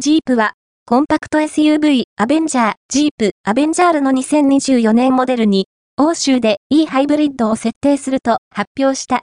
ジープは、コンパクト SUV アベンジャー、ジープ、アベンジャールの2024年モデルに、欧州で e ハイブリッドを設定すると発表した。